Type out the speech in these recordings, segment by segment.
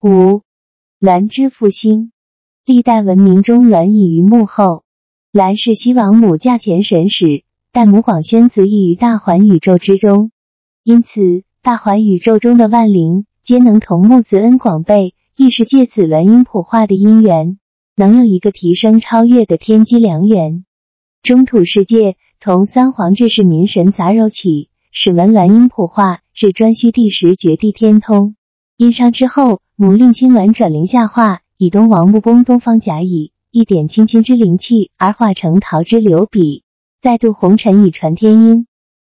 五、鸾之复兴。历代文明中，鸾隐于幕后。鸾是西王母驾前神使，但母广宣子亦于大环宇宙之中，因此大环宇宙中的万灵皆能同木子恩广被，亦是借此鸾音普化的因缘，能有一个提升超越的天机良缘。中土世界从三皇至是民神杂糅起，使闻鸾音普化，至颛顼帝时绝地天通。殷商之后，母令亲鸾转灵下化。以东王木公东方甲乙一点青青之灵气，而化成桃之流笔，再度红尘以传天音。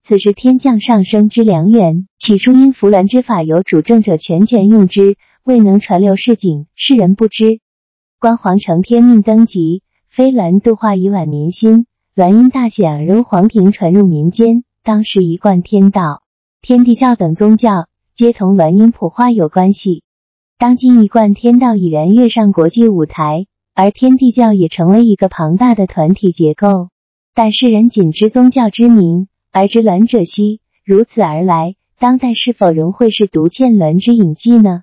此时天降上升之良缘。起初因扶鸾之法由主政者全权用之，未能传流市井，世人不知。观皇承天命登极，飞鸾度化以挽民心，鸾音大显而如皇庭传入民间。当时一贯天道、天地教等宗教，皆同鸾音普化有关系。当今一贯天道已然跃上国际舞台，而天地教也成为一个庞大的团体结构。但世人仅知宗教之名，而知鸾者稀。如此而来，当代是否仍会是独欠鸾之隐迹呢？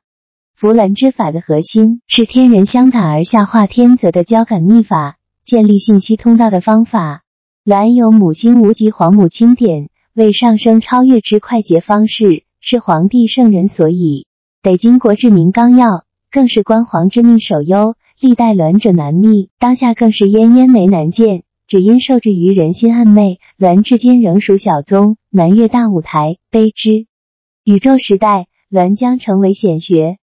扶鸾之法的核心是天人相感而下化天泽的交感秘法，建立信息通道的方法。鸾有母星无极黄母钦点，为上升超越之快捷方式，是皇帝圣人所以。北京国治民纲要更是官皇之命首优，历代鸾者难觅，当下更是烟烟眉难见，只因受制于人心暗昧，鸾至今仍属小宗，难越大舞台。悲之，宇宙时代，鸾将成为显学。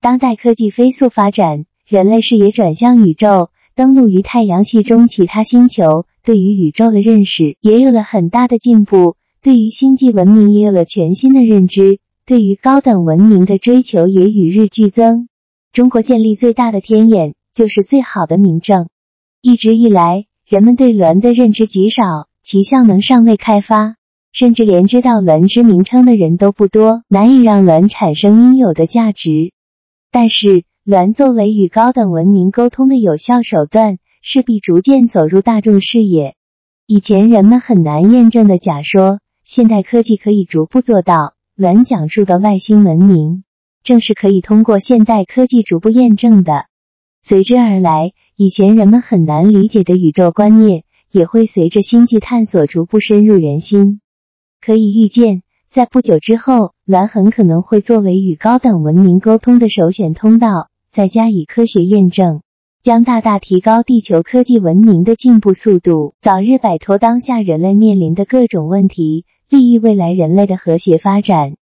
当代科技飞速发展，人类视野转向宇宙，登陆于太阳系中其他星球，对于宇宙的认识也有了很大的进步，对于星际文明也有了全新的认知。对于高等文明的追求也与日俱增。中国建立最大的天眼，就是最好的明证。一直以来，人们对鸾的认知极少，其效能尚未开发，甚至连知道鸾之名称的人都不多，难以让鸾产生应有的价值。但是，鸾作为与高等文明沟通的有效手段，势必逐渐走入大众视野。以前人们很难验证的假说，现代科技可以逐步做到。鸾讲述的外星文明，正是可以通过现代科技逐步验证的。随之而来，以前人们很难理解的宇宙观念，也会随着星际探索逐步深入人心。可以预见，在不久之后，鸾很可能会作为与高等文明沟通的首选通道，再加以科学验证，将大大提高地球科技文明的进步速度，早日摆脱当下人类面临的各种问题。利益未来人类的和谐发展，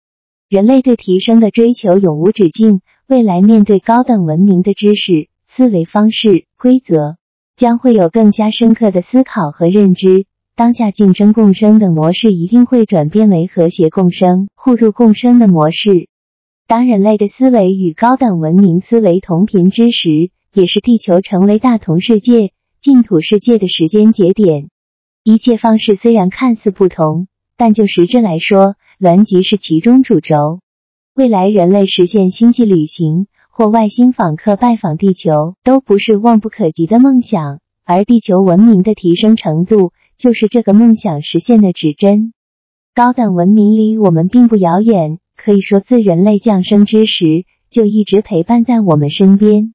人类对提升的追求永无止境。未来面对高等文明的知识、思维方式、规则，将会有更加深刻的思考和认知。当下竞争共生的模式一定会转变为和谐共生、互助共生的模式。当人类的思维与高等文明思维同频之时，也是地球成为大同世界、净土世界的时间节点。一切方式虽然看似不同。但就实质来说，鸾即是其中主轴。未来人类实现星际旅行或外星访客拜访地球，都不是望不可及的梦想，而地球文明的提升程度，就是这个梦想实现的指针。高等文明离我们并不遥远，可以说自人类降生之时，就一直陪伴在我们身边。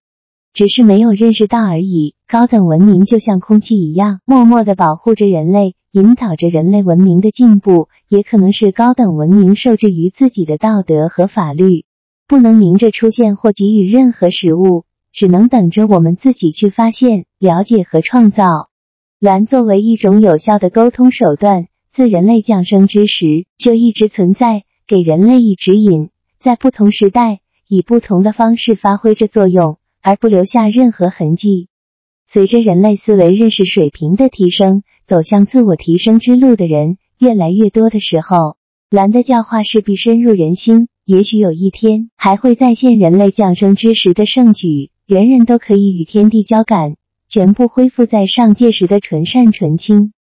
只是没有认识到而已。高等文明就像空气一样，默默的保护着人类，引导着人类文明的进步。也可能是高等文明受制于自己的道德和法律，不能明着出现或给予任何食物，只能等着我们自己去发现、了解和创造。蓝作为一种有效的沟通手段，自人类降生之时就一直存在，给人类以指引，在不同时代以不同的方式发挥着作用。而不留下任何痕迹。随着人类思维认识水平的提升，走向自我提升之路的人越来越多的时候，蓝的教化势必深入人心。也许有一天，还会再现人类降生之时的盛举，人人都可以与天地交感，全部恢复在上界时的纯善纯清。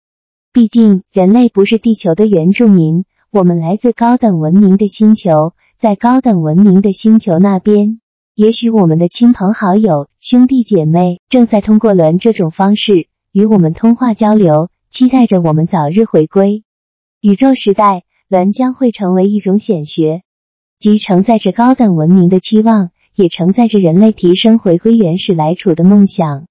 毕竟，人类不是地球的原住民，我们来自高等文明的星球，在高等文明的星球那边。也许我们的亲朋好友、兄弟姐妹正在通过轮这种方式与我们通话交流，期待着我们早日回归。宇宙时代，轮将会成为一种显学，即承载着高等文明的期望，也承载着人类提升回归原始来处的梦想。